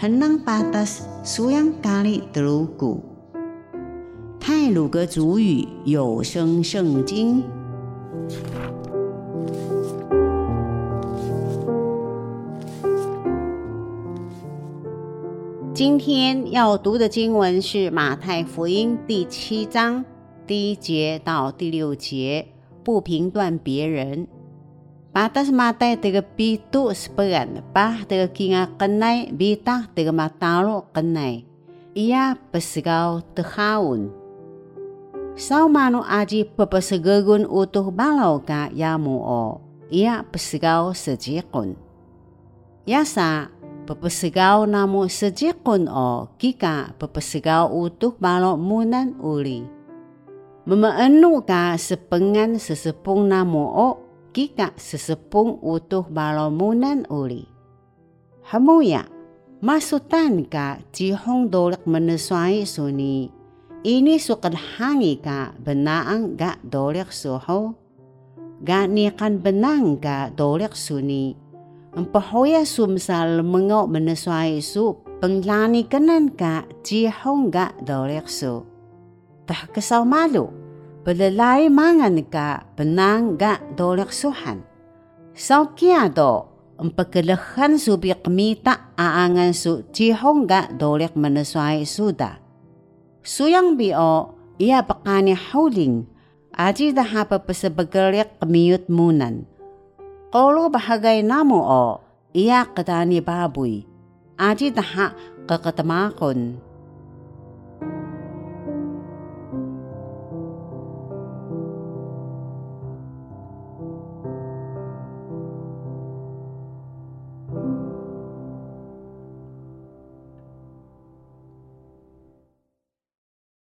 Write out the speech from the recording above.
henang patas suyang kali telugu。泰鲁格族语有声圣经。今天要读的经文是马太福音第七章第一节到第六节，不评断别人。Patas matai tiga pitu seperan, pah tiga kinga kenai, bitah tiga matalo kenai. Ia pesigau tehaun. Sau manu aji pepesegagun utuh balau ka yamu o, ia pesigau sejikun. Yasa, pepesigau namu sejikun o, kika pepesigau utuh balau munan uli. Memaenu ka sepengan sesepung namu o, kika sesepung utuh balomunan uli. Hamuya, masutan ka jihong dolak menesuai suni. Ini sukan hangi ka benaang ga dolak suho. Ga nikan benang ka dolak suni. Empahoya sumsal mengau menesuai su penglani kanan ka jihong ga dolak su. Tah kesal malu Belalai mangan ka benang ga dolek suhan. Sau kia do, empekelehan su mita aangan su cihong ga dolek menesuai suda. Suyang bio, ia pakani hauling, aji daha pepesebegelek kemiut munan. Kolo bahagai namu o, ia ketani babuy, aji daha keketamakon.